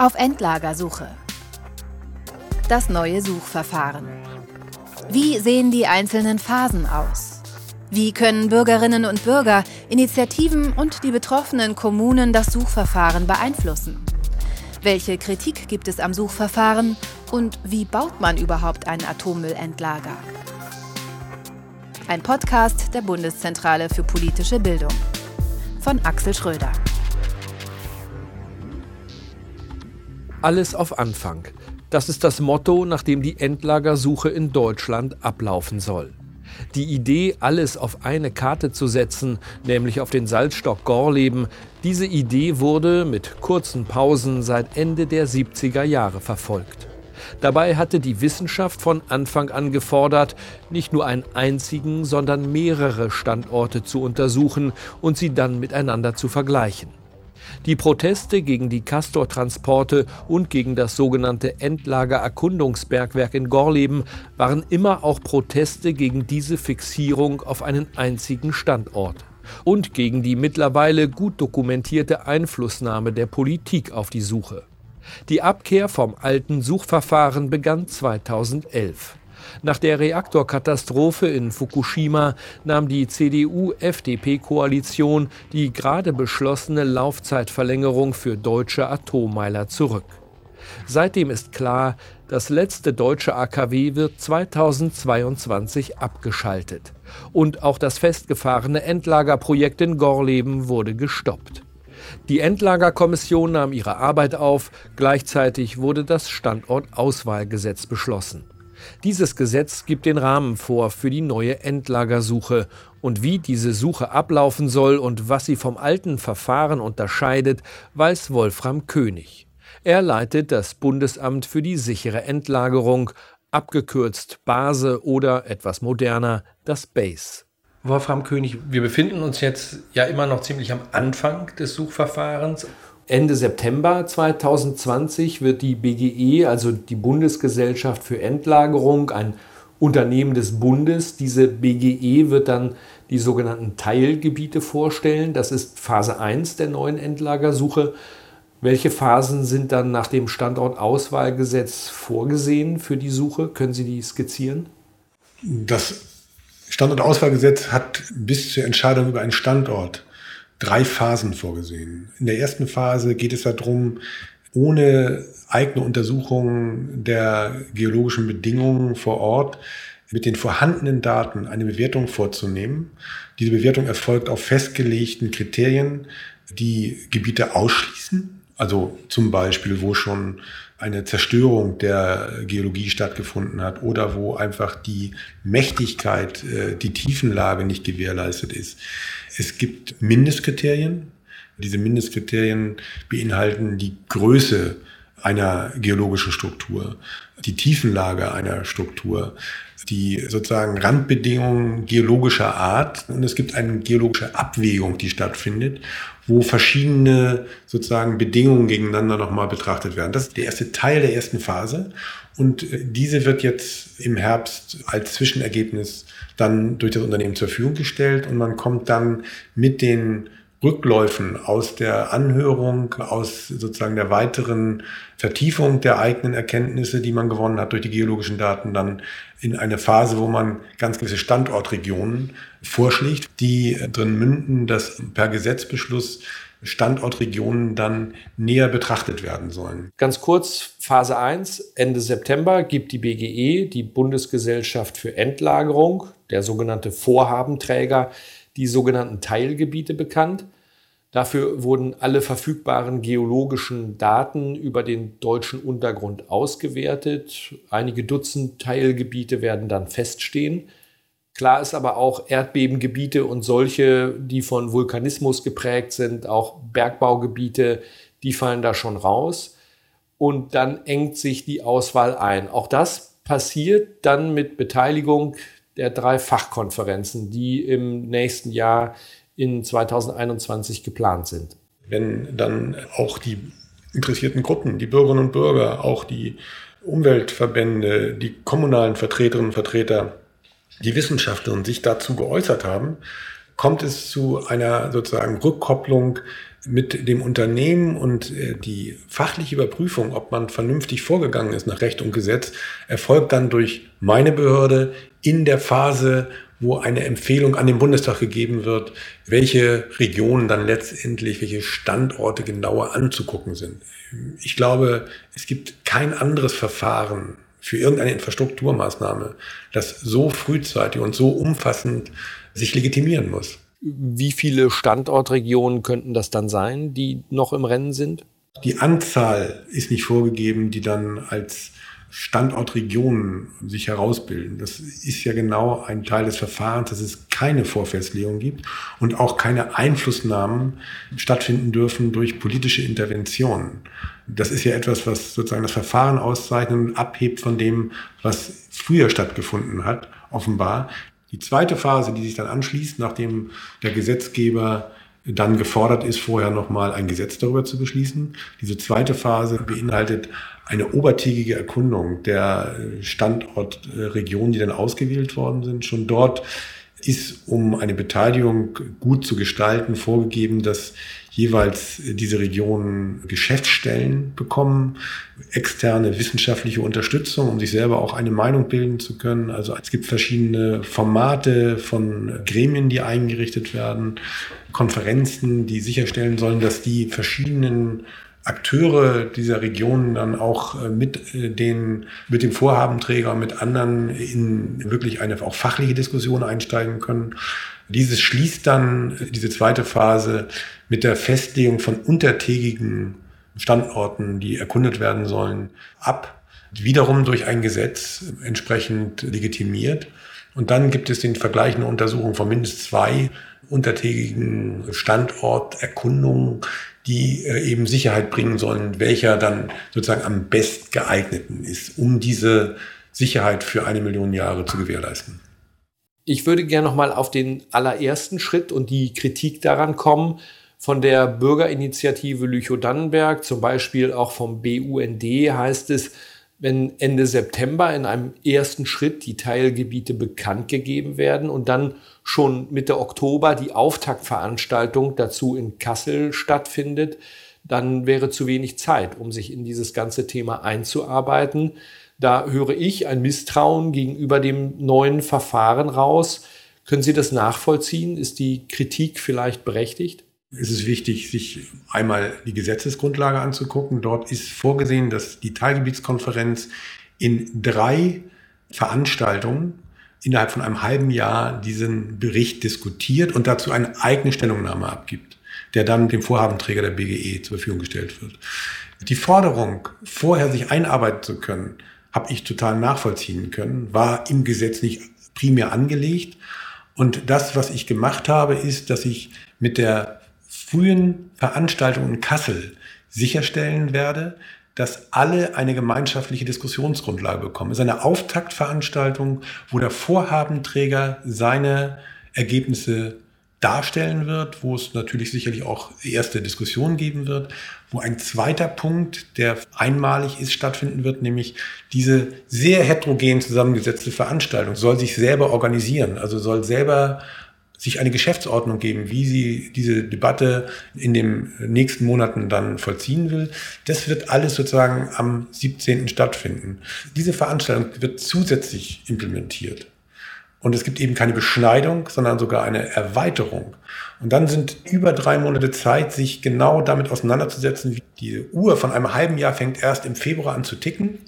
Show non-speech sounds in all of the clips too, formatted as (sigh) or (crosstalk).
Auf Endlagersuche. Das neue Suchverfahren. Wie sehen die einzelnen Phasen aus? Wie können Bürgerinnen und Bürger, Initiativen und die betroffenen Kommunen das Suchverfahren beeinflussen? Welche Kritik gibt es am Suchverfahren und wie baut man überhaupt ein Atommüllendlager? Ein Podcast der Bundeszentrale für politische Bildung von Axel Schröder. Alles auf Anfang. Das ist das Motto, nach dem die Endlagersuche in Deutschland ablaufen soll. Die Idee, alles auf eine Karte zu setzen, nämlich auf den Salzstock Gorleben, diese Idee wurde mit kurzen Pausen seit Ende der 70er Jahre verfolgt. Dabei hatte die Wissenschaft von Anfang an gefordert, nicht nur einen einzigen, sondern mehrere Standorte zu untersuchen und sie dann miteinander zu vergleichen. Die Proteste gegen die Castor-Transporte und gegen das sogenannte Endlager-Erkundungsbergwerk in Gorleben waren immer auch Proteste gegen diese Fixierung auf einen einzigen Standort und gegen die mittlerweile gut dokumentierte Einflussnahme der Politik auf die Suche. Die Abkehr vom alten Suchverfahren begann 2011. Nach der Reaktorkatastrophe in Fukushima nahm die CDU-FDP-Koalition die gerade beschlossene Laufzeitverlängerung für deutsche Atommeiler zurück. Seitdem ist klar, das letzte deutsche AKW wird 2022 abgeschaltet. Und auch das festgefahrene Endlagerprojekt in Gorleben wurde gestoppt. Die Endlagerkommission nahm ihre Arbeit auf, gleichzeitig wurde das Standortauswahlgesetz beschlossen. Dieses Gesetz gibt den Rahmen vor für die neue Endlagersuche und wie diese Suche ablaufen soll und was sie vom alten Verfahren unterscheidet, weiß Wolfram König. Er leitet das Bundesamt für die sichere Endlagerung, abgekürzt Base oder etwas moderner das BASE. Wolfram König, wir befinden uns jetzt ja immer noch ziemlich am Anfang des Suchverfahrens. Ende September 2020 wird die BGE, also die Bundesgesellschaft für Endlagerung, ein Unternehmen des Bundes. Diese BGE wird dann die sogenannten Teilgebiete vorstellen. Das ist Phase 1 der neuen Endlagersuche. Welche Phasen sind dann nach dem Standortauswahlgesetz vorgesehen für die Suche? Können Sie die skizzieren? Das Standortauswahlgesetz hat bis zur Entscheidung über einen Standort drei Phasen vorgesehen. In der ersten Phase geht es darum, ohne eigene Untersuchung der geologischen Bedingungen vor Ort mit den vorhandenen Daten eine Bewertung vorzunehmen. Diese Bewertung erfolgt auf festgelegten Kriterien, die Gebiete ausschließen. Also zum Beispiel, wo schon eine Zerstörung der Geologie stattgefunden hat oder wo einfach die Mächtigkeit, äh, die Tiefenlage nicht gewährleistet ist. Es gibt Mindestkriterien. Diese Mindestkriterien beinhalten die Größe einer geologischen Struktur, die Tiefenlage einer Struktur, die sozusagen Randbedingungen geologischer Art. Und es gibt eine geologische Abwägung, die stattfindet, wo verschiedene sozusagen Bedingungen gegeneinander nochmal betrachtet werden. Das ist der erste Teil der ersten Phase. Und diese wird jetzt im Herbst als Zwischenergebnis dann durch das Unternehmen zur Verfügung gestellt. Und man kommt dann mit den Rückläufen aus der Anhörung, aus sozusagen der weiteren Vertiefung der eigenen Erkenntnisse, die man gewonnen hat durch die geologischen Daten, dann in eine Phase, wo man ganz gewisse Standortregionen vorschlägt, die drin münden, dass per Gesetzbeschluss Standortregionen dann näher betrachtet werden sollen. Ganz kurz, Phase 1, Ende September gibt die BGE, die Bundesgesellschaft für Endlagerung, der sogenannte Vorhabenträger, die sogenannten Teilgebiete bekannt. Dafür wurden alle verfügbaren geologischen Daten über den deutschen Untergrund ausgewertet. Einige Dutzend Teilgebiete werden dann feststehen. Klar ist aber auch Erdbebengebiete und solche, die von Vulkanismus geprägt sind, auch Bergbaugebiete, die fallen da schon raus. Und dann engt sich die Auswahl ein. Auch das passiert dann mit Beteiligung der drei Fachkonferenzen, die im nächsten Jahr in 2021 geplant sind. Wenn dann auch die interessierten Gruppen, die Bürgerinnen und Bürger, auch die Umweltverbände, die kommunalen Vertreterinnen und Vertreter, die Wissenschaftlerinnen sich dazu geäußert haben, kommt es zu einer sozusagen Rückkopplung mit dem Unternehmen und äh, die fachliche Überprüfung, ob man vernünftig vorgegangen ist nach Recht und Gesetz, erfolgt dann durch meine Behörde in der Phase, wo eine Empfehlung an den Bundestag gegeben wird, welche Regionen dann letztendlich, welche Standorte genauer anzugucken sind. Ich glaube, es gibt kein anderes Verfahren für irgendeine Infrastrukturmaßnahme, das so frühzeitig und so umfassend sich legitimieren muss. Wie viele Standortregionen könnten das dann sein, die noch im Rennen sind? Die Anzahl ist nicht vorgegeben, die dann als Standortregionen sich herausbilden. Das ist ja genau ein Teil des Verfahrens, dass es keine Vorfestlegung gibt und auch keine Einflussnahmen stattfinden dürfen durch politische Interventionen. Das ist ja etwas, was sozusagen das Verfahren auszeichnet und abhebt von dem, was früher stattgefunden hat, offenbar. Die zweite Phase, die sich dann anschließt, nachdem der Gesetzgeber dann gefordert ist, vorher nochmal ein Gesetz darüber zu beschließen. Diese zweite Phase beinhaltet eine obertägige Erkundung der Standortregionen, die dann ausgewählt worden sind. Schon dort ist, um eine Beteiligung gut zu gestalten, vorgegeben, dass jeweils diese Regionen Geschäftsstellen bekommen, externe wissenschaftliche Unterstützung, um sich selber auch eine Meinung bilden zu können. Also es gibt verschiedene Formate von Gremien, die eingerichtet werden, Konferenzen, die sicherstellen sollen, dass die verschiedenen Akteure dieser Region dann auch äh, mit äh, den, mit dem Vorhabenträger, mit anderen in wirklich eine auch fachliche Diskussion einsteigen können. Dieses schließt dann diese zweite Phase mit der Festlegung von untertägigen Standorten, die erkundet werden sollen, ab. Wiederum durch ein Gesetz entsprechend legitimiert. Und dann gibt es den Vergleich eine Untersuchung von mindestens zwei untertägigen Standorterkundungen, die äh, eben Sicherheit bringen sollen, welcher dann sozusagen am best geeigneten ist, um diese Sicherheit für eine Million Jahre zu gewährleisten. Ich würde gerne noch mal auf den allerersten Schritt und die Kritik daran kommen von der Bürgerinitiative Lüchow-Dannenberg, zum Beispiel auch vom BUND heißt es, wenn Ende September in einem ersten Schritt die Teilgebiete bekannt gegeben werden und dann schon Mitte Oktober die Auftaktveranstaltung dazu in Kassel stattfindet, dann wäre zu wenig Zeit, um sich in dieses ganze Thema einzuarbeiten. Da höre ich ein Misstrauen gegenüber dem neuen Verfahren raus. Können Sie das nachvollziehen? Ist die Kritik vielleicht berechtigt? Es ist wichtig, sich einmal die Gesetzesgrundlage anzugucken. Dort ist vorgesehen, dass die Teilgebietskonferenz in drei Veranstaltungen innerhalb von einem halben Jahr diesen Bericht diskutiert und dazu eine eigene Stellungnahme abgibt, der dann dem Vorhabenträger der BGE zur Verfügung gestellt wird. Die Forderung, vorher sich einarbeiten zu können, habe ich total nachvollziehen können, war im Gesetz nicht primär angelegt. Und das, was ich gemacht habe, ist, dass ich mit der frühen Veranstaltung in Kassel sicherstellen werde, dass alle eine gemeinschaftliche Diskussionsgrundlage bekommen. Es ist eine Auftaktveranstaltung, wo der Vorhabenträger seine Ergebnisse darstellen wird, wo es natürlich sicherlich auch erste Diskussionen geben wird, wo ein zweiter Punkt, der einmalig ist, stattfinden wird, nämlich diese sehr heterogen zusammengesetzte Veranstaltung soll sich selber organisieren, also soll selber sich eine Geschäftsordnung geben, wie sie diese Debatte in den nächsten Monaten dann vollziehen will. Das wird alles sozusagen am 17. stattfinden. Diese Veranstaltung wird zusätzlich implementiert. Und es gibt eben keine Beschneidung, sondern sogar eine Erweiterung. Und dann sind über drei Monate Zeit, sich genau damit auseinanderzusetzen. Die Uhr von einem halben Jahr fängt erst im Februar an zu ticken,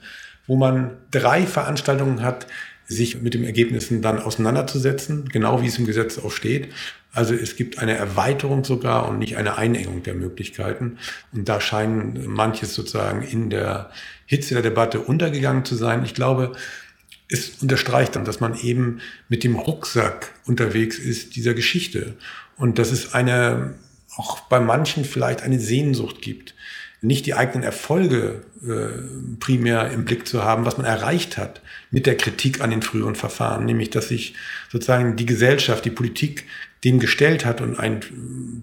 wo man drei Veranstaltungen hat, sich mit den Ergebnissen dann auseinanderzusetzen, genau wie es im Gesetz auch steht. Also es gibt eine Erweiterung sogar und nicht eine Einengung der Möglichkeiten. Und da scheinen manches sozusagen in der Hitze der Debatte untergegangen zu sein. Ich glaube, es unterstreicht dann, dass man eben mit dem Rucksack unterwegs ist dieser Geschichte. Und dass es eine, auch bei manchen vielleicht eine Sehnsucht gibt, nicht die eigenen Erfolge äh, primär im Blick zu haben, was man erreicht hat mit der Kritik an den früheren Verfahren, nämlich dass sich sozusagen die Gesellschaft, die Politik dem gestellt hat und ein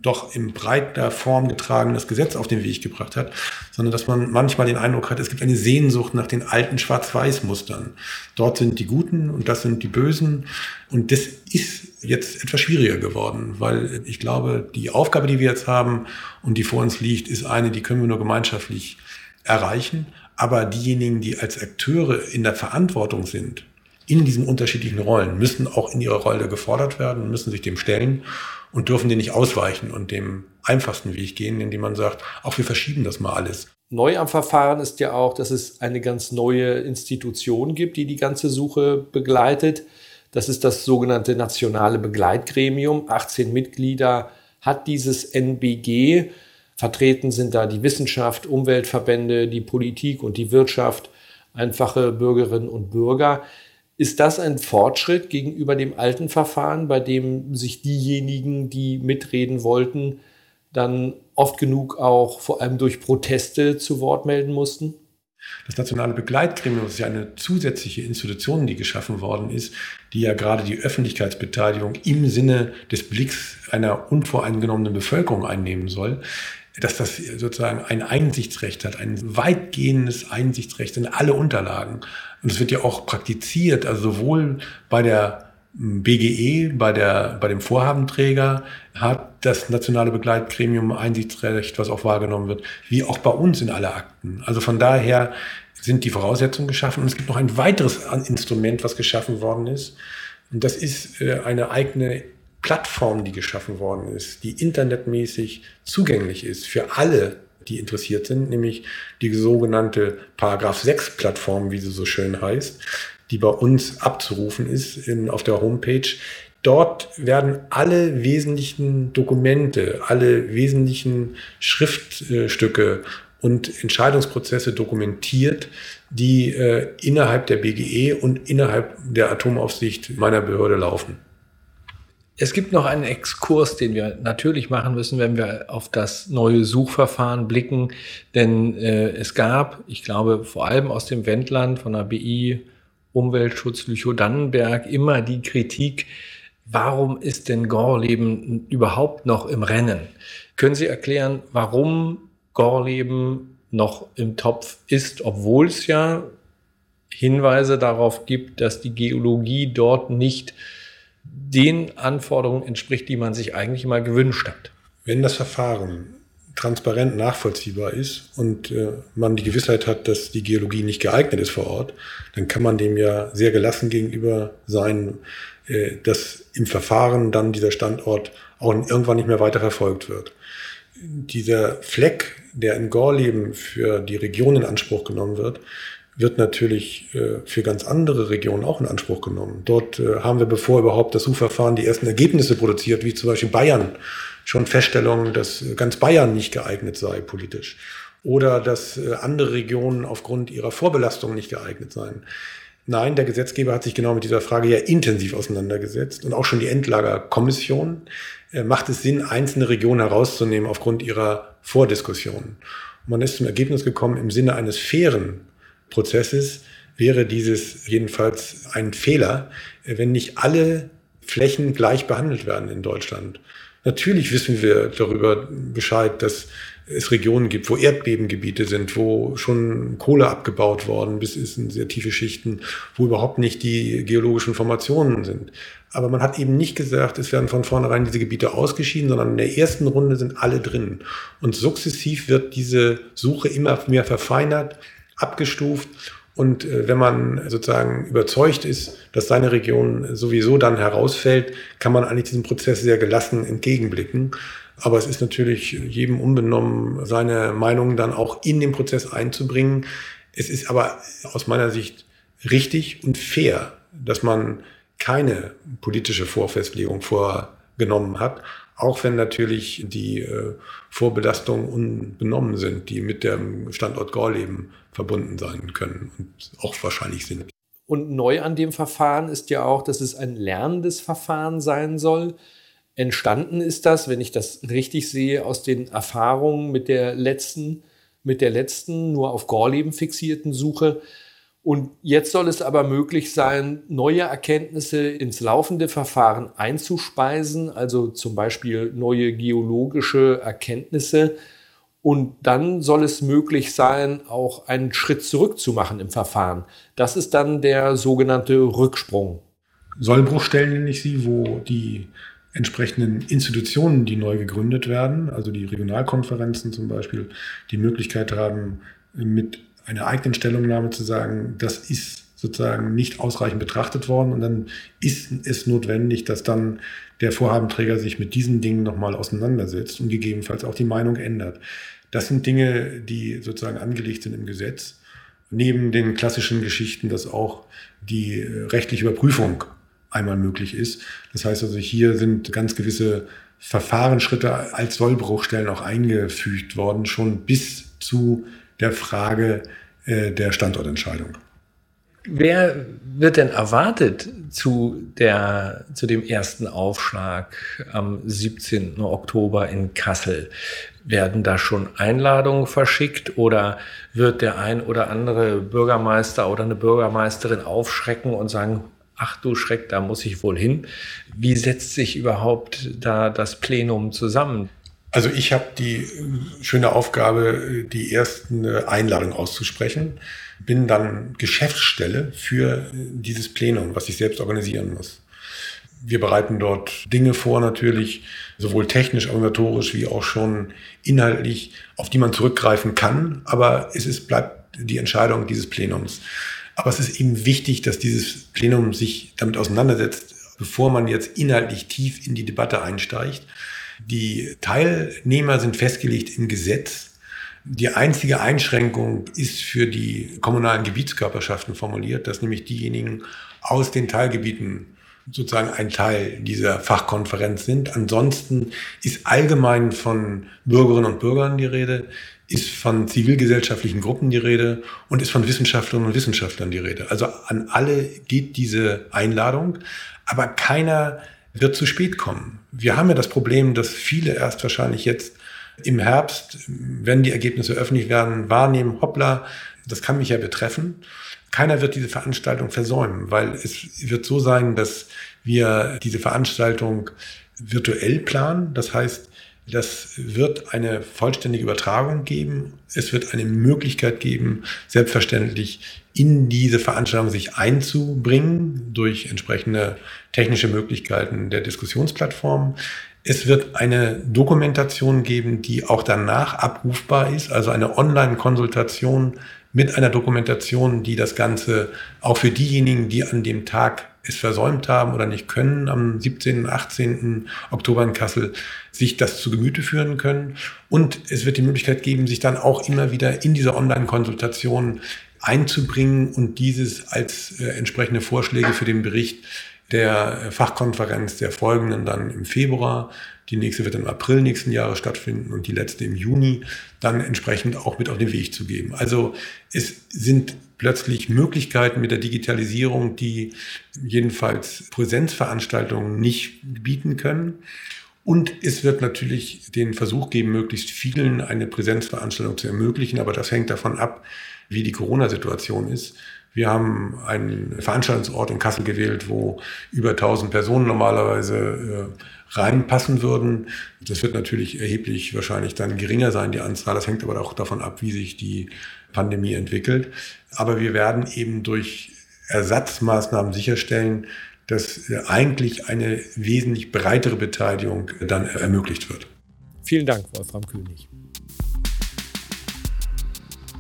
doch in breiter Form getragenes Gesetz auf den Weg gebracht hat, sondern dass man manchmal den Eindruck hat, es gibt eine Sehnsucht nach den alten Schwarz-Weiß-Mustern. Dort sind die Guten und das sind die Bösen. Und das ist jetzt etwas schwieriger geworden, weil ich glaube, die Aufgabe, die wir jetzt haben und die vor uns liegt, ist eine, die können wir nur gemeinschaftlich erreichen. Aber diejenigen, die als Akteure in der Verantwortung sind, in diesen unterschiedlichen Rollen, müssen auch in ihrer Rolle gefordert werden, müssen sich dem stellen und dürfen den nicht ausweichen und dem einfachsten Weg gehen, indem man sagt, auch wir verschieben das mal alles. Neu am Verfahren ist ja auch, dass es eine ganz neue Institution gibt, die die ganze Suche begleitet. Das ist das sogenannte Nationale Begleitgremium. 18 Mitglieder hat dieses NBG. Vertreten sind da die Wissenschaft, Umweltverbände, die Politik und die Wirtschaft, einfache Bürgerinnen und Bürger. Ist das ein Fortschritt gegenüber dem alten Verfahren, bei dem sich diejenigen, die mitreden wollten, dann oft genug auch vor allem durch Proteste zu Wort melden mussten? Das nationale Begleitgremium ist ja eine zusätzliche Institution, die geschaffen worden ist, die ja gerade die Öffentlichkeitsbeteiligung im Sinne des Blicks einer unvoreingenommenen Bevölkerung einnehmen soll dass das sozusagen ein Einsichtsrecht hat, ein weitgehendes Einsichtsrecht in alle Unterlagen. Und es wird ja auch praktiziert, also sowohl bei der BGE, bei, der, bei dem Vorhabenträger hat das nationale Begleitgremium Einsichtsrecht, was auch wahrgenommen wird, wie auch bei uns in alle Akten. Also von daher sind die Voraussetzungen geschaffen. Und es gibt noch ein weiteres Instrument, was geschaffen worden ist. Und das ist äh, eine eigene Plattform, die geschaffen worden ist, die internetmäßig zugänglich ist für alle, die interessiert sind, nämlich die sogenannte Paragraph 6 Plattform, wie sie so schön heißt, die bei uns abzurufen ist in, auf der Homepage. Dort werden alle wesentlichen Dokumente, alle wesentlichen Schriftstücke und Entscheidungsprozesse dokumentiert, die äh, innerhalb der BGE und innerhalb der Atomaufsicht meiner Behörde laufen. Es gibt noch einen Exkurs, den wir natürlich machen müssen, wenn wir auf das neue Suchverfahren blicken. Denn äh, es gab, ich glaube, vor allem aus dem Wendland von der BI Umweltschutz Lüchow-Dannenberg immer die Kritik, warum ist denn Gorleben überhaupt noch im Rennen? Können Sie erklären, warum Gorleben noch im Topf ist, obwohl es ja Hinweise darauf gibt, dass die Geologie dort nicht den Anforderungen entspricht, die man sich eigentlich mal gewünscht hat. Wenn das Verfahren transparent nachvollziehbar ist und äh, man die Gewissheit hat, dass die Geologie nicht geeignet ist vor Ort, dann kann man dem ja sehr gelassen gegenüber sein, äh, dass im Verfahren dann dieser Standort auch irgendwann nicht mehr weiter verfolgt wird. Dieser Fleck, der in Gorleben für die Region in Anspruch genommen wird, wird natürlich äh, für ganz andere Regionen auch in Anspruch genommen. Dort äh, haben wir, bevor überhaupt das Suchverfahren die ersten Ergebnisse produziert, wie zum Beispiel Bayern, schon Feststellungen, dass ganz Bayern nicht geeignet sei politisch oder dass äh, andere Regionen aufgrund ihrer Vorbelastung nicht geeignet seien. Nein, der Gesetzgeber hat sich genau mit dieser Frage ja intensiv auseinandergesetzt und auch schon die Endlagerkommission macht es Sinn, einzelne Regionen herauszunehmen aufgrund ihrer Vordiskussionen. Man ist zum Ergebnis gekommen, im Sinne eines fairen Prozesses wäre dieses jedenfalls ein Fehler, wenn nicht alle Flächen gleich behandelt werden in Deutschland. Natürlich wissen wir darüber Bescheid, dass es Regionen gibt, wo Erdbebengebiete sind, wo schon Kohle abgebaut worden bis in sehr tiefe Schichten, wo überhaupt nicht die geologischen Formationen sind. Aber man hat eben nicht gesagt, es werden von vornherein diese Gebiete ausgeschieden, sondern in der ersten Runde sind alle drin. Und sukzessiv wird diese Suche immer mehr verfeinert abgestuft. Und äh, wenn man sozusagen überzeugt ist, dass seine Region sowieso dann herausfällt, kann man eigentlich diesem Prozess sehr gelassen entgegenblicken. Aber es ist natürlich jedem unbenommen, seine Meinung dann auch in den Prozess einzubringen. Es ist aber aus meiner Sicht richtig und fair, dass man keine politische Vorfestlegung vorgenommen hat, auch wenn natürlich die äh, Vorbelastungen unbenommen sind, die mit dem Standort Gorleben verbunden sein können und auch wahrscheinlich sind. Und neu an dem Verfahren ist ja auch, dass es ein lernendes Verfahren sein soll. Entstanden ist das, wenn ich das richtig sehe, aus den Erfahrungen mit der letzten mit der letzten nur auf Gorleben fixierten Suche. Und jetzt soll es aber möglich sein, neue Erkenntnisse ins laufende Verfahren einzuspeisen, also zum Beispiel neue geologische Erkenntnisse. Und dann soll es möglich sein, auch einen Schritt zurück zu machen im Verfahren. Das ist dann der sogenannte Rücksprung. Sollbruchstellen nenne ich sie, wo die entsprechenden Institutionen, die neu gegründet werden, also die Regionalkonferenzen zum Beispiel, die Möglichkeit haben, mit einer eigenen Stellungnahme zu sagen, das ist sozusagen nicht ausreichend betrachtet worden und dann ist es notwendig, dass dann der Vorhabenträger sich mit diesen Dingen nochmal auseinandersetzt und gegebenenfalls auch die Meinung ändert. Das sind Dinge, die sozusagen angelegt sind im Gesetz. Neben den klassischen Geschichten, dass auch die rechtliche Überprüfung einmal möglich ist. Das heißt also, hier sind ganz gewisse Verfahrensschritte als Sollbruchstellen auch eingefügt worden, schon bis zu der Frage äh, der Standortentscheidung. Wer wird denn erwartet zu, der, zu dem ersten Aufschlag am 17. Oktober in Kassel? Werden da schon Einladungen verschickt oder wird der ein oder andere Bürgermeister oder eine Bürgermeisterin aufschrecken und sagen, ach du Schreck, da muss ich wohl hin. Wie setzt sich überhaupt da das Plenum zusammen? Also ich habe die schöne Aufgabe, die ersten Einladungen auszusprechen, bin dann Geschäftsstelle für dieses Plenum, was ich selbst organisieren muss. Wir bereiten dort Dinge vor natürlich, sowohl technisch, organisatorisch wie auch schon inhaltlich, auf die man zurückgreifen kann, aber es ist, bleibt die Entscheidung dieses Plenums. Aber es ist eben wichtig, dass dieses Plenum sich damit auseinandersetzt, bevor man jetzt inhaltlich tief in die Debatte einsteigt. Die Teilnehmer sind festgelegt im Gesetz. Die einzige Einschränkung ist für die kommunalen Gebietskörperschaften formuliert, dass nämlich diejenigen aus den Teilgebieten sozusagen ein Teil dieser Fachkonferenz sind. Ansonsten ist allgemein von Bürgerinnen und Bürgern die Rede ist von zivilgesellschaftlichen Gruppen die Rede und ist von Wissenschaftlerinnen und Wissenschaftlern die Rede. Also an alle geht diese Einladung, aber keiner wird zu spät kommen. Wir haben ja das Problem, dass viele erst wahrscheinlich jetzt im Herbst, wenn die Ergebnisse öffentlich werden, wahrnehmen, hoppla, das kann mich ja betreffen. Keiner wird diese Veranstaltung versäumen, weil es wird so sein, dass wir diese Veranstaltung virtuell planen. Das heißt, das wird eine vollständige Übertragung geben. Es wird eine Möglichkeit geben, selbstverständlich in diese Veranstaltung sich einzubringen durch entsprechende technische Möglichkeiten der Diskussionsplattform. Es wird eine Dokumentation geben, die auch danach abrufbar ist, also eine Online-Konsultation mit einer Dokumentation, die das Ganze auch für diejenigen, die an dem Tag es versäumt haben oder nicht können, am 17. und 18. Oktober in Kassel sich das zu Gemüte führen können. Und es wird die Möglichkeit geben, sich dann auch immer wieder in diese Online-Konsultation einzubringen und dieses als äh, entsprechende Vorschläge für den Bericht der Fachkonferenz der folgenden dann im Februar. Die nächste wird im April nächsten Jahres stattfinden und die letzte im Juni dann entsprechend auch mit auf den Weg zu geben. Also es sind plötzlich Möglichkeiten mit der Digitalisierung, die jedenfalls Präsenzveranstaltungen nicht bieten können. Und es wird natürlich den Versuch geben, möglichst vielen eine Präsenzveranstaltung zu ermöglichen, aber das hängt davon ab, wie die Corona-Situation ist. Wir haben einen Veranstaltungsort in Kassel gewählt, wo über 1000 Personen normalerweise äh, reinpassen würden. Das wird natürlich erheblich wahrscheinlich dann geringer sein, die Anzahl. Das hängt aber auch davon ab, wie sich die Pandemie entwickelt. Aber wir werden eben durch Ersatzmaßnahmen sicherstellen, dass eigentlich eine wesentlich breitere Beteiligung dann ermöglicht wird. Vielen Dank, Wolfram König.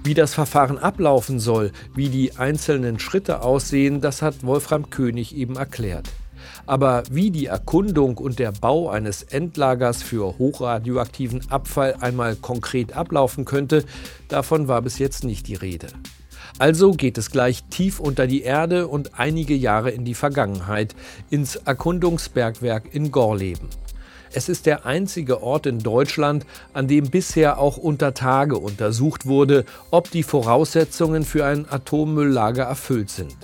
Wie das Verfahren ablaufen soll, wie die einzelnen Schritte aussehen, das hat Wolfram König eben erklärt. Aber wie die Erkundung und der Bau eines Endlagers für hochradioaktiven Abfall einmal konkret ablaufen könnte, davon war bis jetzt nicht die Rede. Also geht es gleich tief unter die Erde und einige Jahre in die Vergangenheit, ins Erkundungsbergwerk in Gorleben. Es ist der einzige Ort in Deutschland, an dem bisher auch unter Tage untersucht wurde, ob die Voraussetzungen für ein Atommülllager erfüllt sind.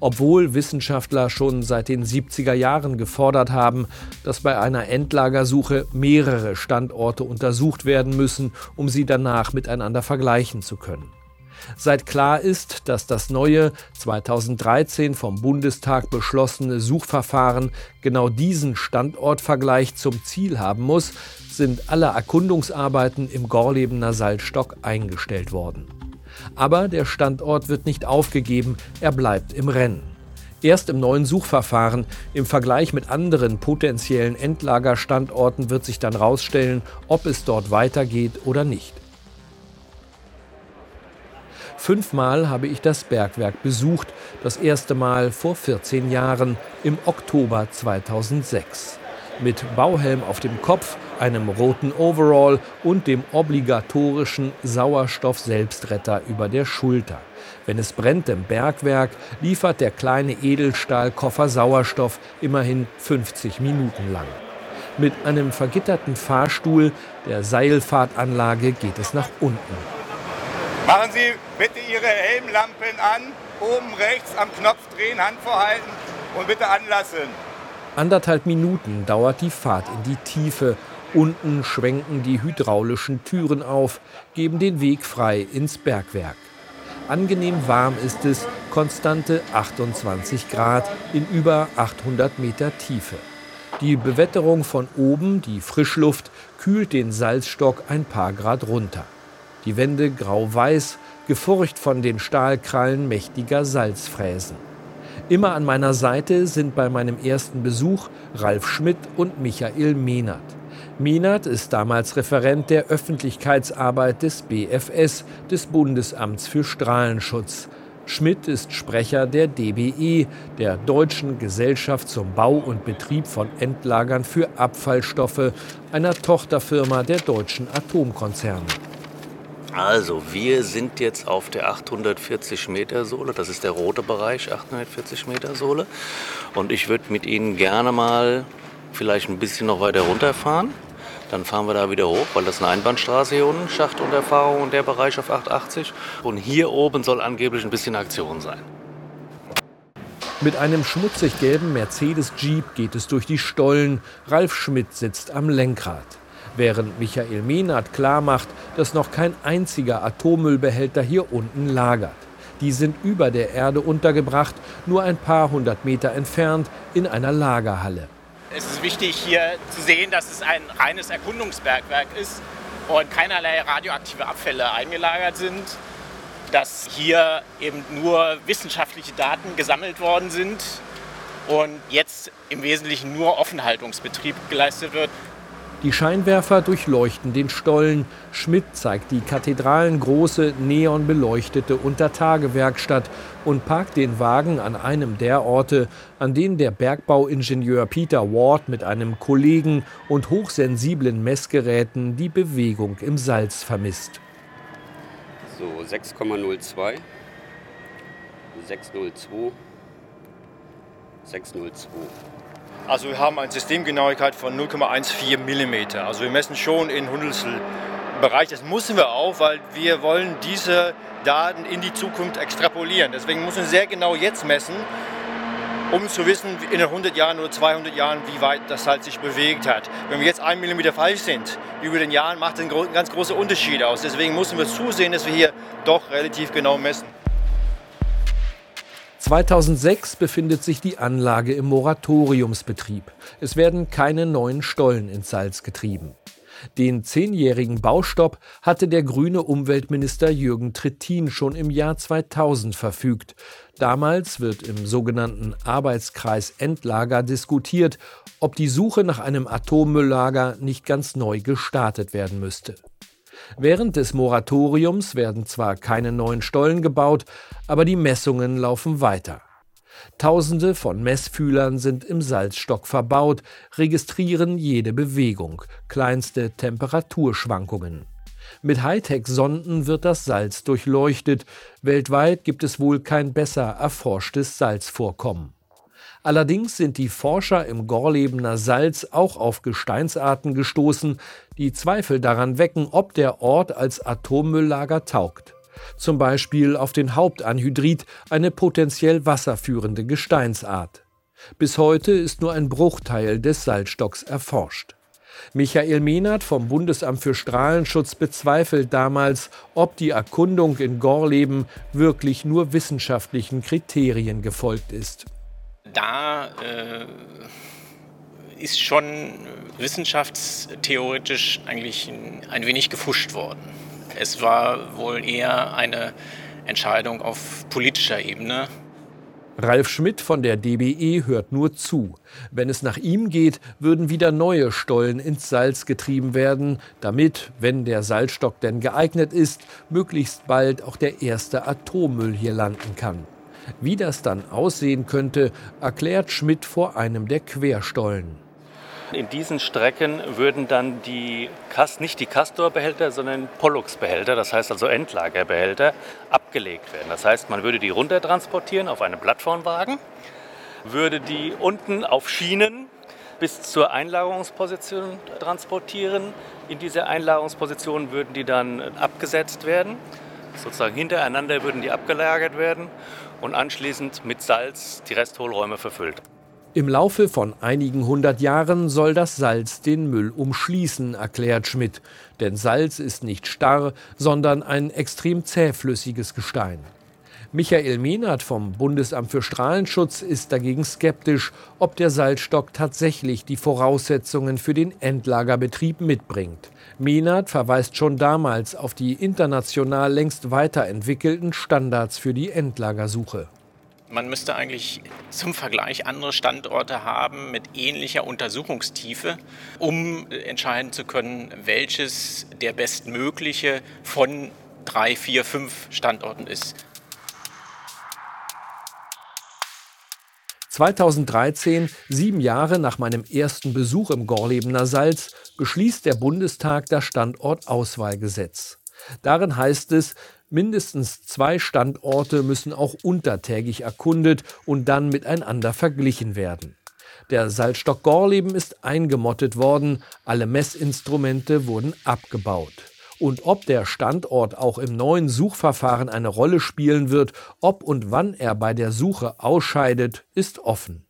obwohl Wissenschaftler schon seit den 70er Jahren gefordert haben, dass bei einer Endlagersuche mehrere Standorte untersucht werden müssen, um sie danach miteinander vergleichen zu können. Seit klar ist, dass das neue 2013 vom Bundestag beschlossene Suchverfahren genau diesen Standortvergleich zum Ziel haben muss, sind alle Erkundungsarbeiten im Gorlebener Salzstock eingestellt worden. Aber der Standort wird nicht aufgegeben, er bleibt im Rennen. Erst im neuen Suchverfahren im Vergleich mit anderen potenziellen Endlagerstandorten wird sich dann herausstellen, ob es dort weitergeht oder nicht. Fünfmal habe ich das Bergwerk besucht, das erste Mal vor 14 Jahren im Oktober 2006 mit Bauhelm auf dem Kopf, einem roten Overall und dem obligatorischen Sauerstoff-Selbstretter über der Schulter. Wenn es brennt im Bergwerk, liefert der kleine Edelstahlkoffer Sauerstoff immerhin 50 Minuten lang. Mit einem vergitterten Fahrstuhl der Seilfahrtanlage geht es nach unten. Machen Sie bitte Ihre Helmlampen an, oben rechts am Knopf drehen, Hand vorhalten und bitte anlassen. Anderthalb Minuten dauert die Fahrt in die Tiefe. Unten schwenken die hydraulischen Türen auf, geben den Weg frei ins Bergwerk. Angenehm warm ist es, konstante 28 Grad in über 800 Meter Tiefe. Die Bewetterung von oben, die Frischluft, kühlt den Salzstock ein paar Grad runter. Die Wände grau-weiß, gefurcht von den Stahlkrallen mächtiger Salzfräsen. Immer an meiner Seite sind bei meinem ersten Besuch Ralf Schmidt und Michael Mehnert. Mehnert ist damals Referent der Öffentlichkeitsarbeit des BFS, des Bundesamts für Strahlenschutz. Schmidt ist Sprecher der DBE, der Deutschen Gesellschaft zum Bau und Betrieb von Endlagern für Abfallstoffe, einer Tochterfirma der deutschen Atomkonzerne. Also, wir sind jetzt auf der 840 Meter Sohle. Das ist der rote Bereich, 840 Meter Sohle. Und ich würde mit Ihnen gerne mal vielleicht ein bisschen noch weiter runterfahren. Dann fahren wir da wieder hoch, weil das eine Einbahnstraße hier unten, Schacht und Erfahrung und der Bereich auf 880. Und hier oben soll angeblich ein bisschen Aktion sein. Mit einem schmutzig gelben Mercedes Jeep geht es durch die Stollen. Ralf Schmidt sitzt am Lenkrad während Michael Mehnert klarmacht, dass noch kein einziger Atommüllbehälter hier unten lagert. Die sind über der Erde untergebracht, nur ein paar hundert Meter entfernt in einer Lagerhalle. Es ist wichtig hier zu sehen, dass es ein reines Erkundungsbergwerk ist und keinerlei radioaktive Abfälle eingelagert sind, dass hier eben nur wissenschaftliche Daten gesammelt worden sind und jetzt im Wesentlichen nur Offenhaltungsbetrieb geleistet wird. Die Scheinwerfer durchleuchten den Stollen. Schmidt zeigt die kathedralengroße, neonbeleuchtete Untertagewerkstatt und parkt den Wagen an einem der Orte, an denen der Bergbauingenieur Peter Ward mit einem Kollegen und hochsensiblen Messgeräten die Bewegung im Salz vermisst. So 6,02, 602, 602. Also wir haben eine Systemgenauigkeit von 0,14 mm. Also wir messen schon in Hundertstelbereich. Das müssen wir auch, weil wir wollen diese Daten in die Zukunft extrapolieren. Deswegen müssen wir sehr genau jetzt messen, um zu wissen, in 100 Jahren oder 200 Jahren, wie weit das halt sich bewegt hat. Wenn wir jetzt 1 mm falsch sind, über den Jahren macht das einen ganz großen Unterschied aus. Deswegen müssen wir zusehen, dass wir hier doch relativ genau messen. 2006 befindet sich die Anlage im Moratoriumsbetrieb. Es werden keine neuen Stollen ins Salz getrieben. Den zehnjährigen Baustopp hatte der grüne Umweltminister Jürgen Trittin schon im Jahr 2000 verfügt. Damals wird im sogenannten Arbeitskreis Endlager diskutiert, ob die Suche nach einem Atommülllager nicht ganz neu gestartet werden müsste. Während des Moratoriums werden zwar keine neuen Stollen gebaut, aber die Messungen laufen weiter. Tausende von Messfühlern sind im Salzstock verbaut, registrieren jede Bewegung, kleinste Temperaturschwankungen. Mit Hightech-Sonden wird das Salz durchleuchtet. Weltweit gibt es wohl kein besser erforschtes Salzvorkommen. Allerdings sind die Forscher im Gorlebener Salz auch auf Gesteinsarten gestoßen, die Zweifel daran wecken, ob der Ort als Atommülllager taugt. Zum Beispiel auf den Hauptanhydrit, eine potenziell wasserführende Gesteinsart. Bis heute ist nur ein Bruchteil des Salzstocks erforscht. Michael Mehnert vom Bundesamt für Strahlenschutz bezweifelt damals, ob die Erkundung in Gorleben wirklich nur wissenschaftlichen Kriterien gefolgt ist. Da äh, ist schon wissenschaftstheoretisch eigentlich ein wenig gefuscht worden. Es war wohl eher eine Entscheidung auf politischer Ebene. Ralf Schmidt von der DBE hört nur zu. Wenn es nach ihm geht, würden wieder neue Stollen ins Salz getrieben werden, damit, wenn der Salzstock denn geeignet ist, möglichst bald auch der erste Atommüll hier landen kann. Wie das dann aussehen könnte, erklärt Schmidt vor einem der Querstollen. In diesen Strecken würden dann die, nicht die Castor-Behälter, sondern Pollux-Behälter, das heißt also Endlagerbehälter, abgelegt werden. Das heißt, man würde die runtertransportieren auf einen Plattformwagen, würde die unten auf Schienen bis zur Einlagerungsposition transportieren. In dieser Einlagerungsposition würden die dann abgesetzt werden. Sozusagen hintereinander würden die abgelagert werden und anschließend mit Salz die Resthohlräume verfüllt. Im Laufe von einigen hundert Jahren soll das Salz den Müll umschließen, erklärt Schmidt. Denn Salz ist nicht starr, sondern ein extrem zähflüssiges Gestein. Michael Mehnert vom Bundesamt für Strahlenschutz ist dagegen skeptisch, ob der Salzstock tatsächlich die Voraussetzungen für den Endlagerbetrieb mitbringt. Mehnert verweist schon damals auf die international längst weiterentwickelten Standards für die Endlagersuche. Man müsste eigentlich zum Vergleich andere Standorte haben mit ähnlicher Untersuchungstiefe, um entscheiden zu können, welches der bestmögliche von drei, vier, fünf Standorten ist. 2013, sieben Jahre nach meinem ersten Besuch im Gorlebener Salz, beschließt der Bundestag das Standortauswahlgesetz. Darin heißt es, Mindestens zwei Standorte müssen auch untertägig erkundet und dann miteinander verglichen werden. Der Salzstock Gorleben ist eingemottet worden, alle Messinstrumente wurden abgebaut. Und ob der Standort auch im neuen Suchverfahren eine Rolle spielen wird, ob und wann er bei der Suche ausscheidet, ist offen.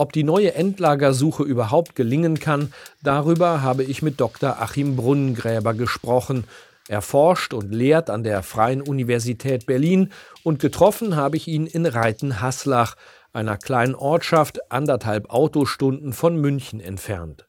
Ob die neue Endlagersuche überhaupt gelingen kann, darüber habe ich mit Dr. Achim Brunnengräber gesprochen, er forscht und lehrt an der Freien Universität Berlin und getroffen habe ich ihn in Reiten-Haslach, einer kleinen Ortschaft anderthalb Autostunden von München entfernt.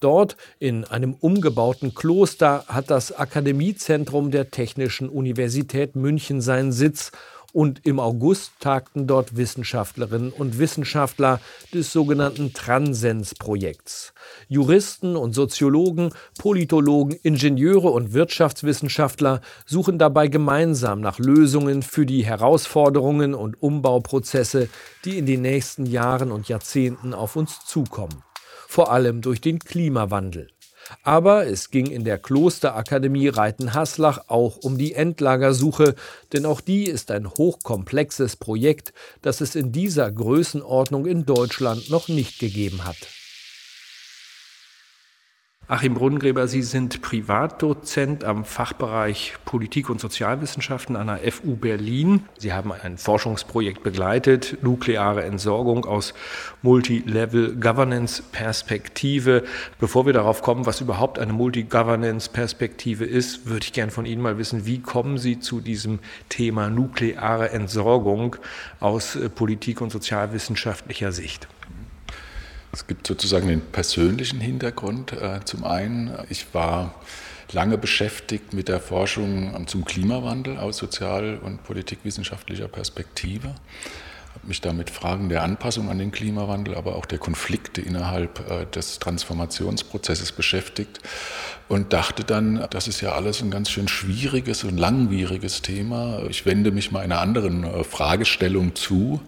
Dort, in einem umgebauten Kloster, hat das Akademiezentrum der Technischen Universität München seinen Sitz und im August tagten dort Wissenschaftlerinnen und Wissenschaftler des sogenannten Transens-Projekts. Juristen und Soziologen, Politologen, Ingenieure und Wirtschaftswissenschaftler suchen dabei gemeinsam nach Lösungen für die Herausforderungen und Umbauprozesse, die in den nächsten Jahren und Jahrzehnten auf uns zukommen. Vor allem durch den Klimawandel. Aber es ging in der Klosterakademie Reiten-Haslach auch um die Endlagersuche, denn auch die ist ein hochkomplexes Projekt, das es in dieser Größenordnung in Deutschland noch nicht gegeben hat. Achim Brunnengräber, Sie sind Privatdozent am Fachbereich Politik und Sozialwissenschaften an der FU Berlin. Sie haben ein Forschungsprojekt begleitet, nukleare Entsorgung aus Multi-Level Governance Perspektive. Bevor wir darauf kommen, was überhaupt eine Multi-Governance Perspektive ist, würde ich gerne von Ihnen mal wissen, wie kommen Sie zu diesem Thema nukleare Entsorgung aus äh, Politik und sozialwissenschaftlicher Sicht? Es gibt sozusagen den persönlichen Hintergrund. Äh, zum einen, ich war lange beschäftigt mit der Forschung zum Klimawandel aus sozial- und politikwissenschaftlicher Perspektive. Mich da mit Fragen der Anpassung an den Klimawandel, aber auch der Konflikte innerhalb äh, des Transformationsprozesses beschäftigt und dachte dann, das ist ja alles ein ganz schön schwieriges und langwieriges Thema. Ich wende mich mal einer anderen äh, Fragestellung zu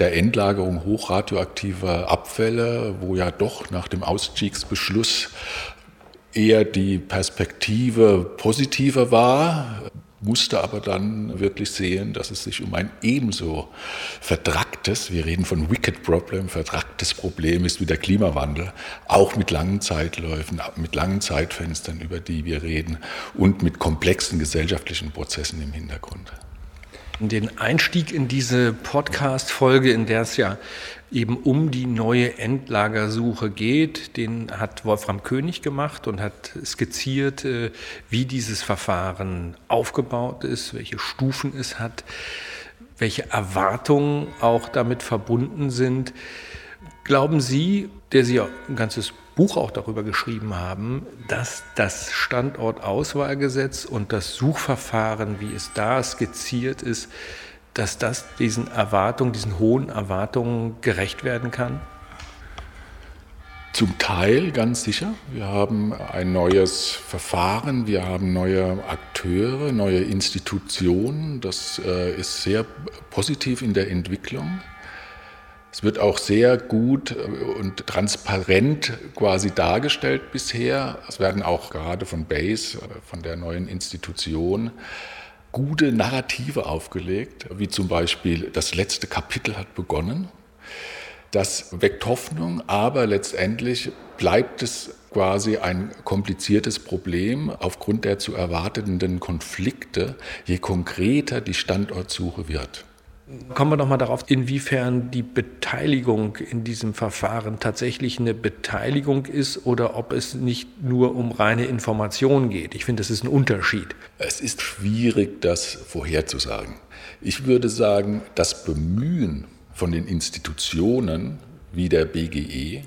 der Endlagerung hochradioaktiver Abfälle, wo ja doch nach dem Ausstiegsbeschluss eher die Perspektive positiver war. musste aber dann wirklich sehen, dass es sich um ein ebenso verdracktes, wir reden von Wicked Problem, verdracktes Problem ist wie der Klimawandel, auch mit langen Zeitläufen, mit langen Zeitfenstern, über die wir reden und mit komplexen gesellschaftlichen Prozessen im Hintergrund. Den Einstieg in diese Podcast-Folge, in der es ja eben um die neue Endlagersuche geht. Den hat Wolfram König gemacht und hat skizziert, äh, wie dieses Verfahren aufgebaut ist, welche Stufen es hat, welche Erwartungen auch damit verbunden sind. Glauben Sie, der Sie ein ganzes Buch auch darüber geschrieben haben, dass das Standortauswahlgesetz und das Suchverfahren, wie es da skizziert ist, dass das diesen Erwartungen, diesen hohen Erwartungen gerecht werden kann? Zum Teil ganz sicher. Wir haben ein neues Verfahren, wir haben neue Akteure, neue Institutionen. Das äh, ist sehr positiv in der Entwicklung. Es wird auch sehr gut und transparent quasi dargestellt bisher. Es werden auch gerade von BASE, äh, von der neuen Institution, gute Narrative aufgelegt, wie zum Beispiel das letzte Kapitel hat begonnen. Das weckt Hoffnung, aber letztendlich bleibt es quasi ein kompliziertes Problem aufgrund der zu erwartenden Konflikte, je konkreter die Standortsuche wird. Kommen wir noch mal darauf, inwiefern die Beteiligung in diesem Verfahren tatsächlich eine Beteiligung ist oder ob es nicht nur um reine Information geht. Ich finde, das ist ein Unterschied. Es ist schwierig, das vorherzusagen. Ich würde sagen, das Bemühen von den Institutionen wie der BGE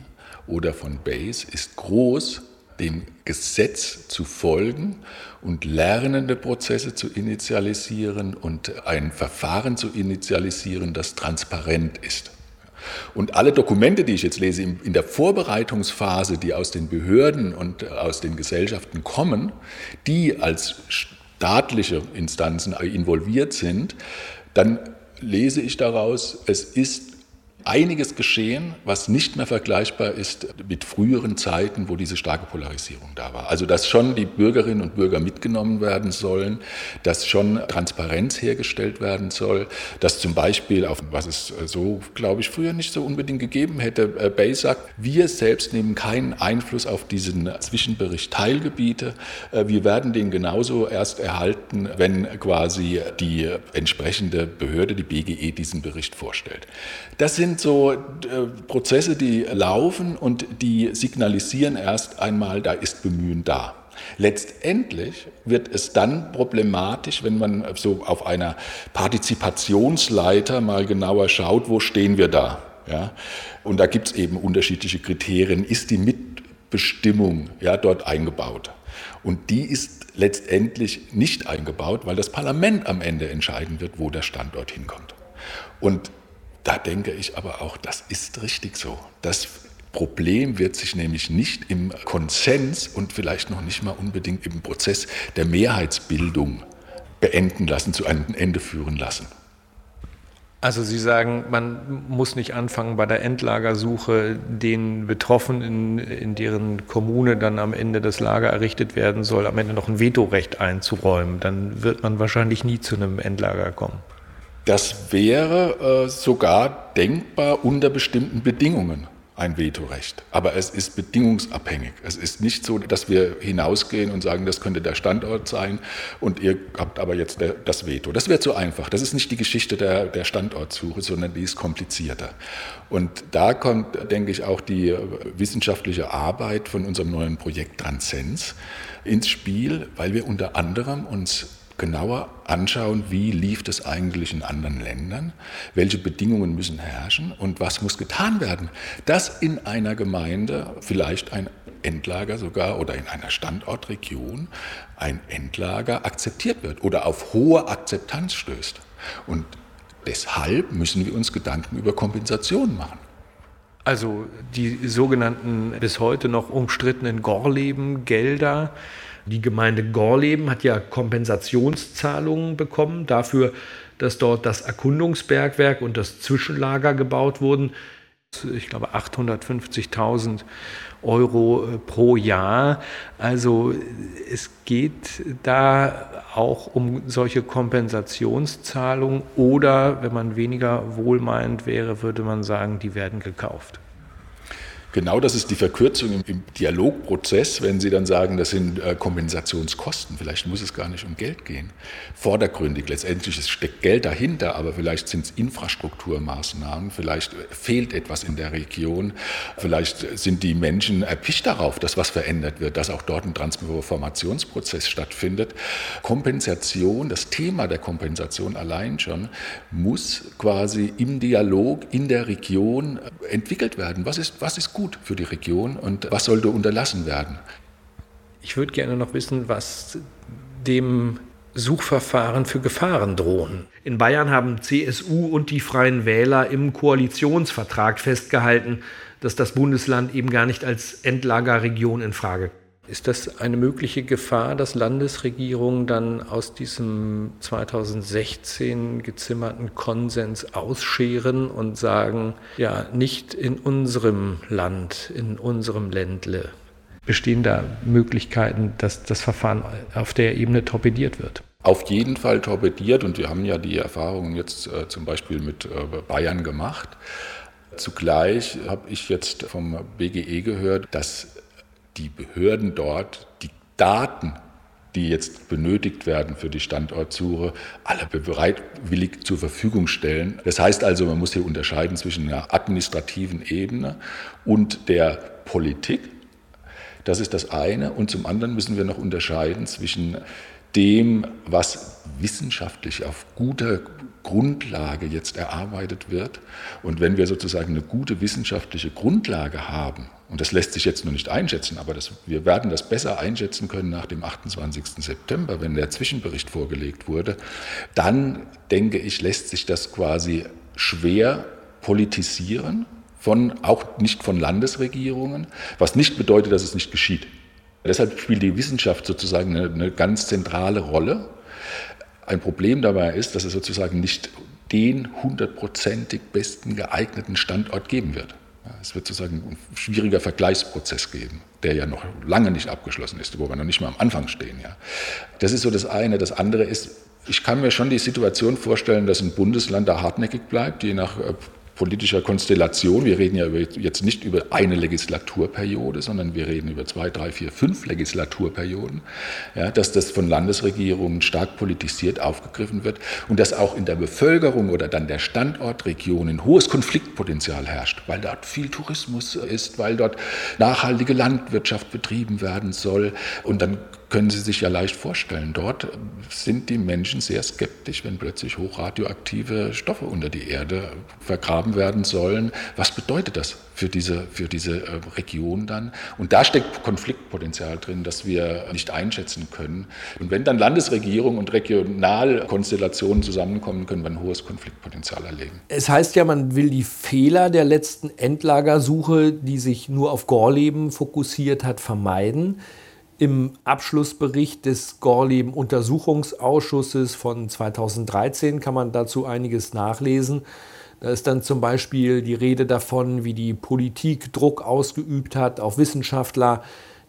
oder von BASE ist groß, dem Gesetz zu folgen und lernende Prozesse zu initialisieren und ein Verfahren zu initialisieren, das transparent ist. Und alle Dokumente, die ich jetzt lese in der Vorbereitungsphase, die aus den Behörden und aus den Gesellschaften kommen, die als staatliche Instanzen involviert sind, dann lese ich daraus, es ist einiges geschehen, was nicht mehr vergleichbar ist mit früheren Zeiten, wo diese starke Polarisierung da war. Also dass schon die Bürgerinnen und Bürger mitgenommen werden sollen, dass schon Transparenz hergestellt werden soll, dass zum Beispiel, auf was es so, glaube ich, früher nicht so unbedingt gegeben hätte, äh, Bay sagt, wir selbst nehmen keinen Einfluss auf diesen Zwischenbericht Teilgebiete. Äh, wir werden den genauso erst erhalten, wenn quasi die entsprechende Behörde, die BGE, diesen Bericht vorstellt. Das sind so äh, Prozesse, die laufen und die signalisieren erst einmal, da ist Bemühen da. Letztendlich wird es dann problematisch, wenn man so auf einer Partizipationsleiter mal genauer schaut, wo stehen wir da. Ja? Und da gibt es eben unterschiedliche Kriterien. Ist die Mitbestimmung ja, dort eingebaut? Und die ist letztendlich nicht eingebaut, weil das Parlament am Ende entscheiden wird, wo der Standort hinkommt. Und da denke ich aber auch, das ist richtig so. Das Problem wird sich nämlich nicht im Konsens und vielleicht noch nicht mal unbedingt im Prozess der Mehrheitsbildung beenden lassen, zu einem Ende führen lassen. Also Sie sagen, man muss nicht anfangen bei der Endlagersuche den Betroffenen, in deren Kommune dann am Ende das Lager errichtet werden soll, am Ende noch ein Vetorecht einzuräumen. Dann wird man wahrscheinlich nie zu einem Endlager kommen. Das wäre äh, sogar denkbar unter bestimmten Bedingungen ein Vetorecht. Aber es ist bedingungsabhängig. Es ist nicht so, dass wir hinausgehen und sagen, das könnte der Standort sein und ihr habt aber jetzt das Veto. Das wäre zu einfach. Das ist nicht die Geschichte der, der Standortsuche, sondern die ist komplizierter. Und da kommt, denke ich, auch die wissenschaftliche Arbeit von unserem neuen Projekt Transcens ins Spiel, weil wir unter anderem uns genauer anschauen, wie lief es eigentlich in anderen Ländern, welche Bedingungen müssen herrschen und was muss getan werden, dass in einer Gemeinde vielleicht ein Endlager sogar oder in einer Standortregion ein Endlager akzeptiert wird oder auf hohe Akzeptanz stößt. Und deshalb müssen wir uns Gedanken über Kompensationen machen. Also die sogenannten bis heute noch umstrittenen Gorleben-Gelder, die Gemeinde Gorleben hat ja Kompensationszahlungen bekommen dafür, dass dort das Erkundungsbergwerk und das Zwischenlager gebaut wurden. ich glaube 850.000 Euro äh, pro Jahr. Also es geht da auch um solche Kompensationszahlungen oder wenn man weniger wohlmeinend wäre, würde man sagen, die werden gekauft. Genau das ist die Verkürzung im, Dialogprozess, wenn Sie dann sagen, das sind äh, Kompensationskosten. Vielleicht muss es gar nicht um Geld gehen. Vordergründig, letztendlich es steckt Geld dahinter, aber vielleicht sind es Infrastrukturmaßnahmen, vielleicht fehlt etwas in der Region, vielleicht sind die Menschen erpicht darauf, dass was verändert wird, dass auch dort ein Transformationsprozess stattfindet. Kompensation, das Thema der Kompensation allein schon, muss quasi im Dialog in der Region entwickelt werden. Was ist, was ist gut? Gut für die Region und was sollte unterlassen werden? Ich würde gerne noch wissen, was dem Suchverfahren für Gefahren drohen. In Bayern haben CSU und die Freien Wähler im Koalitionsvertrag festgehalten, dass das Bundesland eben gar nicht als Endlagerregion in Frage kommt. Ist das eine mögliche Gefahr, dass Landesregierungen dann aus diesem 2016 gezimmerten Konsens ausscheren und sagen, ja, nicht in unserem Land, in unserem Ländle? Bestehen da Möglichkeiten, dass das Verfahren auf der Ebene torpediert wird? Auf jeden Fall torpediert und wir haben ja die Erfahrungen jetzt äh, zum Beispiel mit äh, Bayern gemacht. Zugleich habe ich jetzt vom BGE gehört, dass die Behörden dort die Daten, die jetzt benötigt werden für die Standortsuche, alle bereitwillig zur Verfügung stellen. Das heißt also, man muss hier unterscheiden zwischen einer administrativen Ebene und der Politik. Das ist das eine. Und zum anderen müssen wir noch unterscheiden zwischen dem, was wissenschaftlich auf guter Grundlage jetzt erarbeitet wird. Und wenn wir sozusagen eine gute wissenschaftliche Grundlage haben, und das lässt sich jetzt noch nicht einschätzen, aber das, wir werden das besser einschätzen können nach dem 28. September, wenn der Zwischenbericht vorgelegt wurde, dann denke ich, lässt sich das quasi schwer politisieren, von, auch nicht von Landesregierungen, was nicht bedeutet, dass es nicht geschieht. Deshalb spielt die Wissenschaft sozusagen eine, eine ganz zentrale Rolle. Ein Problem dabei ist, dass es sozusagen nicht den hundertprozentig besten geeigneten Standort geben wird. Es wird sozusagen ein schwieriger Vergleichsprozess geben, der ja noch lange nicht abgeschlossen ist, wo wir noch nicht mal am Anfang stehen. Ja. Das ist so das eine. Das andere ist, ich kann mir schon die Situation vorstellen, dass ein Bundesland da hartnäckig bleibt, je nach äh, politischer Konstellation. Wir reden ja jetzt nicht über eine Legislaturperiode, sondern wir reden über zwei, drei, vier, fünf Legislaturperioden, ja, dass das von Landesregierungen stark politisiert aufgegriffen wird und dass auch in der Bevölkerung oder dann der Standortregion ein hohes Konfliktpotenzial herrscht, weil dort viel Tourismus ist, weil dort nachhaltige Landwirtschaft betrieben werden soll und dann können Sie sich ja leicht vorstellen. Dort sind die Menschen sehr skeptisch, wenn plötzlich hochradioaktive Stoffe unter die Erde vergraben werden sollen. Was bedeutet das für diese, für diese äh, Region dann? Und da steckt Konfliktpotenzial drin, das wir nicht einschätzen können. Und wenn dann Landesregierung und Regionalkonstellationen zusammenkommen, können wir ein hohes Konfliktpotenzial erleben. Es heißt ja, man will die Fehler der letzten Endlagersuche, die sich nur auf Gorleben fokussiert hat, vermeiden. Im Abschlussbericht des Gorleben-Untersuchungsausschusses von 2013 kann man dazu einiges nachlesen. Da ist dann zum Beispiel die Rede davon, wie die Politik Druck ausgeübt hat auf Wissenschaftler,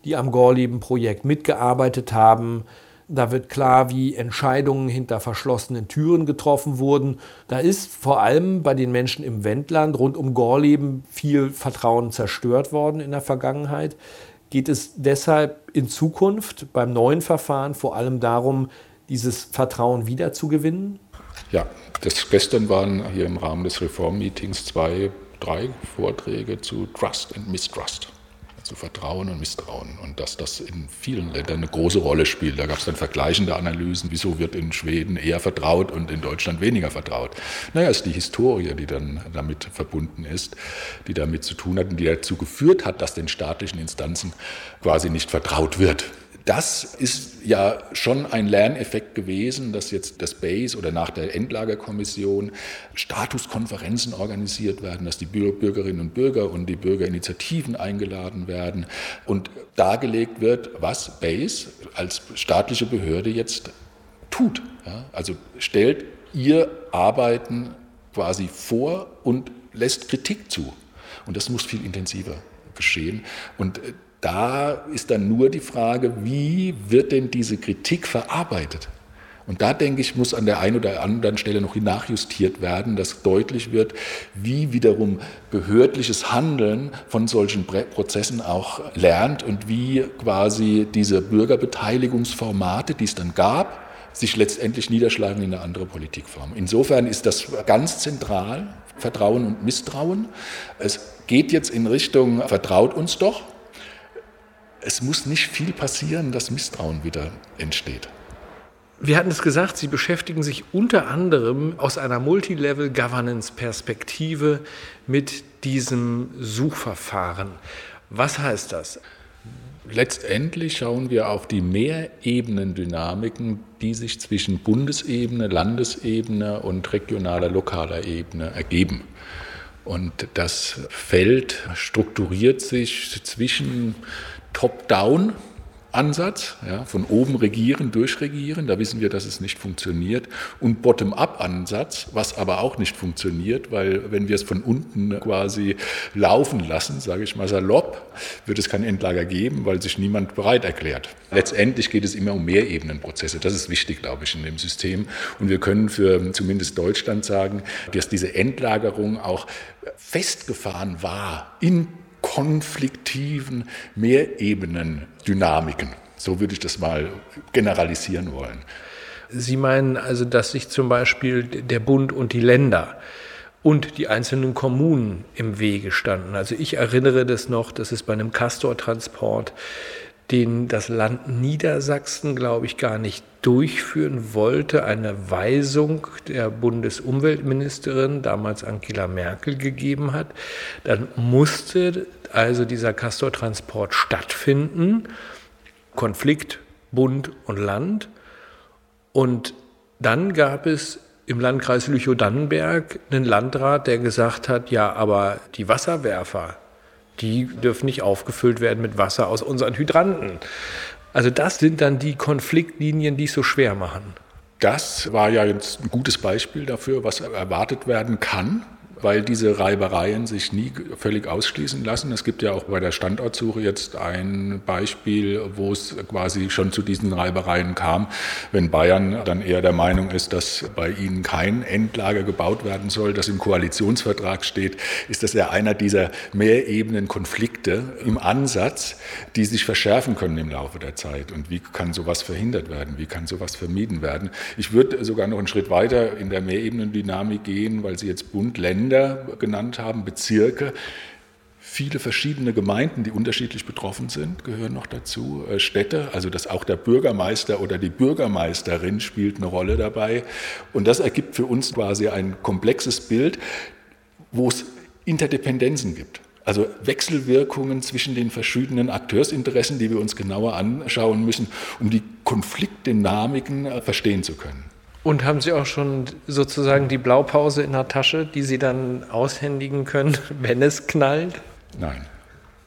die am Gorleben-Projekt mitgearbeitet haben. Da wird klar, wie Entscheidungen hinter verschlossenen Türen getroffen wurden. Da ist vor allem bei den Menschen im Wendland rund um Gorleben viel Vertrauen zerstört worden in der Vergangenheit geht es deshalb in Zukunft beim neuen Verfahren vor allem darum, dieses Vertrauen wiederzugewinnen? Ja, das, gestern waren hier im Rahmen des Reformmeetings zwei, drei Vorträge zu Trust and Mistrust zu Vertrauen und Misstrauen und dass das in vielen Ländern eine große Rolle spielt. Da gab es dann vergleichende Analysen, wieso wird in Schweden eher vertraut und in Deutschland weniger vertraut. Naja, es ist die Historie, die dann damit verbunden ist, die damit zu tun hat und die dazu geführt hat, dass den staatlichen Instanzen quasi nicht vertraut wird das ist ja schon ein Lerneffekt gewesen, dass jetzt das BASE oder nach der Endlagerkommission Statuskonferenzen organisiert werden, dass die Bürgerinnen und Bürger und die Bürgerinitiativen eingeladen werden und dargelegt wird, was BASE als staatliche Behörde jetzt tut. Also stellt ihr Arbeiten quasi vor und lässt Kritik zu. Und das muss viel intensiver geschehen. Und äh, da ist dann nur die Frage, wie wird denn diese Kritik verarbeitet? Und da denke ich, muss an der einen oder anderen Stelle noch nachjustiert werden, dass deutlich wird, wie wiederum behördliches Handeln von solchen Prozessen auch lernt und wie quasi diese Bürgerbeteiligungsformate, die es dann gab, sich letztendlich niederschlagen in eine andere Politikform. Insofern ist das ganz zentral, Vertrauen und Misstrauen. Es geht jetzt in Richtung, vertraut uns doch. Es muss nicht viel passieren, dass Misstrauen wieder entsteht. Wir hatten es gesagt, Sie beschäftigen sich unter anderem aus einer Multilevel-Governance-Perspektive mit diesem Suchverfahren. Was heißt das? Letztendlich schauen wir auf die Mehrebenendynamiken, die sich zwischen Bundesebene, Landesebene und regionaler, lokaler Ebene ergeben. Und das Feld strukturiert sich zwischen Top-Down, Ansatz, ja, von oben regieren, durchregieren, da wissen wir, dass es nicht funktioniert, und Bottom-up-Ansatz, was aber auch nicht funktioniert, weil wenn wir es von unten quasi laufen lassen, sage ich mal salopp, wird es kein Endlager geben, weil sich niemand bereit erklärt. Letztendlich geht es immer um Mehrebenenprozesse, das ist wichtig, glaube ich, in dem System. Und wir können für zumindest Deutschland sagen, dass diese Endlagerung auch festgefahren war in konfliktiven Mehrebenen-Dynamiken. So würde ich das mal generalisieren wollen. Sie meinen also, dass sich zum Beispiel der Bund und die Länder und die einzelnen Kommunen im Wege standen. Also ich erinnere das noch, dass es bei einem Castor-Transport den das Land Niedersachsen, glaube ich, gar nicht durchführen wollte, eine Weisung der Bundesumweltministerin, damals Angela Merkel, gegeben hat. Dann musste also dieser Castor-Transport stattfinden. Konflikt Bund und Land. Und dann gab es im Landkreis Lüchow-Dannenberg einen Landrat, der gesagt hat, ja, aber die Wasserwerfer, die dürfen nicht aufgefüllt werden mit Wasser aus unseren Hydranten. Also das sind dann die Konfliktlinien, die es so schwer machen. Das war ja jetzt ein gutes Beispiel dafür, was erwartet werden kann weil diese Reibereien sich nie völlig ausschließen lassen. Es gibt ja auch bei der Standortsuche jetzt ein Beispiel, wo es quasi schon zu diesen Reibereien kam. Wenn Bayern dann eher der Meinung ist, dass bei ihnen kein Endlager gebaut werden soll, das im Koalitionsvertrag steht, ist das ja einer dieser mehrebenen Konflikte im Ansatz, die sich verschärfen können im Laufe der Zeit. Und wie kann sowas verhindert werden? Wie kann sowas vermieden werden? Ich würde sogar noch einen Schritt weiter in der Mehrebenen-Dynamik gehen, weil Sie jetzt Bund, Länder, Länder genannt haben, Bezirke. Viele verschiedene Gemeinden, die unterschiedlich betroffen sind, gehören noch dazu. Äh, Städte, also dass auch der Bürgermeister oder die Bürgermeisterin spielt eine Rolle dabei. Und das ergibt für uns quasi ein komplexes Bild, wo es Interdependenzen gibt. Also Wechselwirkungen zwischen den verschiedenen Akteursinteressen, die wir uns genauer anschauen müssen, um die Konfliktdynamiken äh, verstehen zu können. Und haben Sie auch schon sozusagen die Blaupause in der Tasche, die Sie dann aushändigen können, (laughs) wenn es knallt? Nein,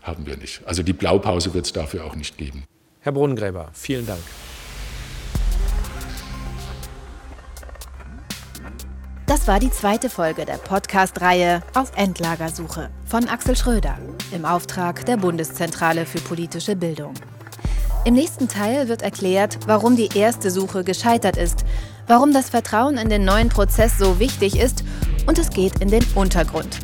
haben wir nicht. Also die Blaupause wird es dafür auch nicht geben. Herr Brunnengräber, vielen Dank. Das war die zweite Folge der Podcast-Reihe auf Endlagersuche von Axel Schröder im Auftrag der Bundeszentrale für politische Bildung. Im nächsten Teil wird erklärt, warum die erste Suche gescheitert ist, warum das Vertrauen in den neuen Prozess so wichtig ist und es geht in den Untergrund.